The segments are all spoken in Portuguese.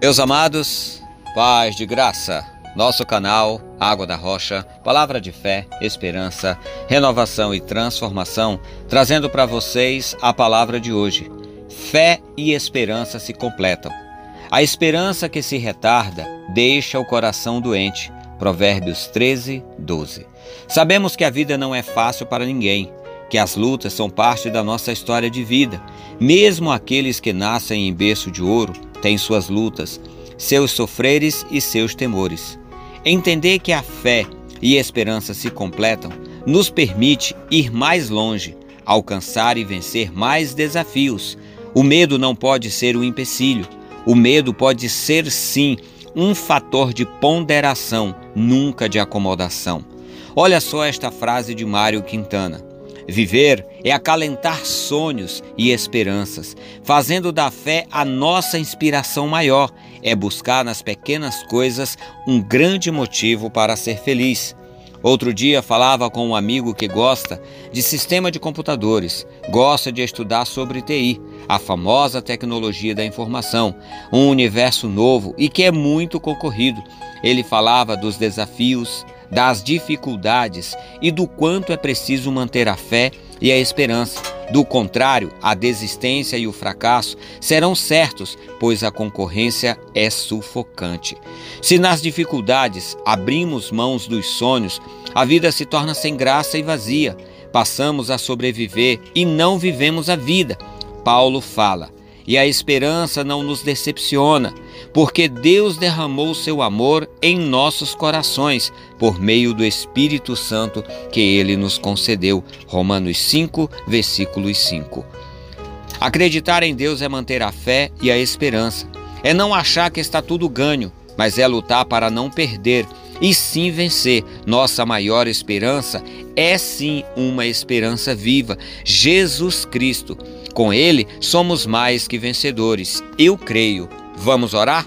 Meus amados, paz de graça, nosso canal Água da Rocha, palavra de fé, esperança, renovação e transformação, trazendo para vocês a palavra de hoje. Fé e esperança se completam. A esperança que se retarda deixa o coração doente. Provérbios 13, 12. Sabemos que a vida não é fácil para ninguém, que as lutas são parte da nossa história de vida. Mesmo aqueles que nascem em berço de ouro têm suas lutas, seus sofreres e seus temores. Entender que a fé e a esperança se completam nos permite ir mais longe, alcançar e vencer mais desafios. O medo não pode ser um empecilho. O medo pode ser, sim, um fator de ponderação, nunca de acomodação. Olha só esta frase de Mário Quintana. Viver é acalentar sonhos e esperanças, fazendo da fé a nossa inspiração maior. É buscar nas pequenas coisas um grande motivo para ser feliz. Outro dia falava com um amigo que gosta de sistema de computadores, gosta de estudar sobre TI, a famosa tecnologia da informação, um universo novo e que é muito concorrido. Ele falava dos desafios, das dificuldades e do quanto é preciso manter a fé e a esperança. Do contrário, a desistência e o fracasso serão certos, pois a concorrência é sufocante. Se nas dificuldades abrimos mãos dos sonhos, a vida se torna sem graça e vazia. Passamos a sobreviver e não vivemos a vida. Paulo fala: e a esperança não nos decepciona, porque Deus derramou seu amor em nossos corações por meio do Espírito Santo que ele nos concedeu. Romanos 5, versículos 5. Acreditar em Deus é manter a fé e a esperança. É não achar que está tudo ganho, mas é lutar para não perder e sim vencer. Nossa maior esperança é sim uma esperança viva, Jesus Cristo. Com Ele somos mais que vencedores. Eu creio. Vamos orar?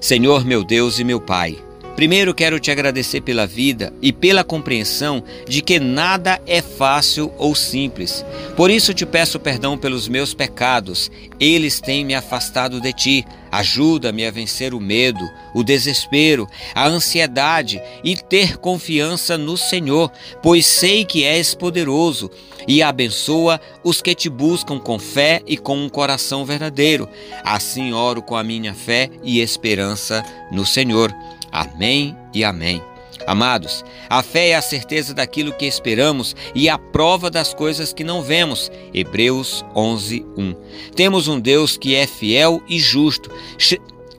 Senhor, meu Deus e meu Pai. Primeiro quero te agradecer pela vida e pela compreensão de que nada é fácil ou simples. Por isso te peço perdão pelos meus pecados. Eles têm me afastado de ti. Ajuda-me a vencer o medo, o desespero, a ansiedade e ter confiança no Senhor, pois sei que és poderoso e abençoa os que te buscam com fé e com um coração verdadeiro. Assim oro com a minha fé e esperança no Senhor. Amém e amém. Amados, a fé é a certeza daquilo que esperamos e a prova das coisas que não vemos. Hebreus 11, 1. Temos um Deus que é fiel e justo.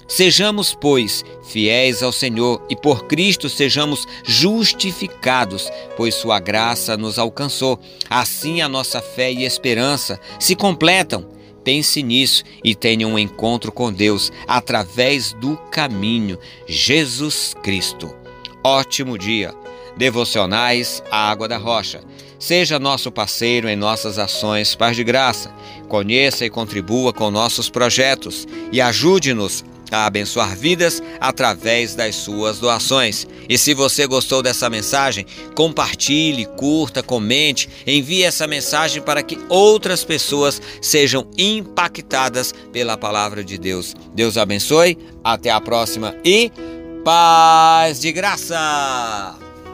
Sejamos, pois, fiéis ao Senhor e por Cristo sejamos justificados, pois Sua graça nos alcançou. Assim a nossa fé e esperança se completam. Pense nisso e tenha um encontro com Deus através do caminho, Jesus Cristo ótimo dia. Devocionais a Água da Rocha. Seja nosso parceiro em nossas ações Paz de Graça. Conheça e contribua com nossos projetos e ajude-nos a abençoar vidas através das suas doações. E se você gostou dessa mensagem, compartilhe, curta, comente, envie essa mensagem para que outras pessoas sejam impactadas pela palavra de Deus. Deus abençoe, até a próxima e paz de graça.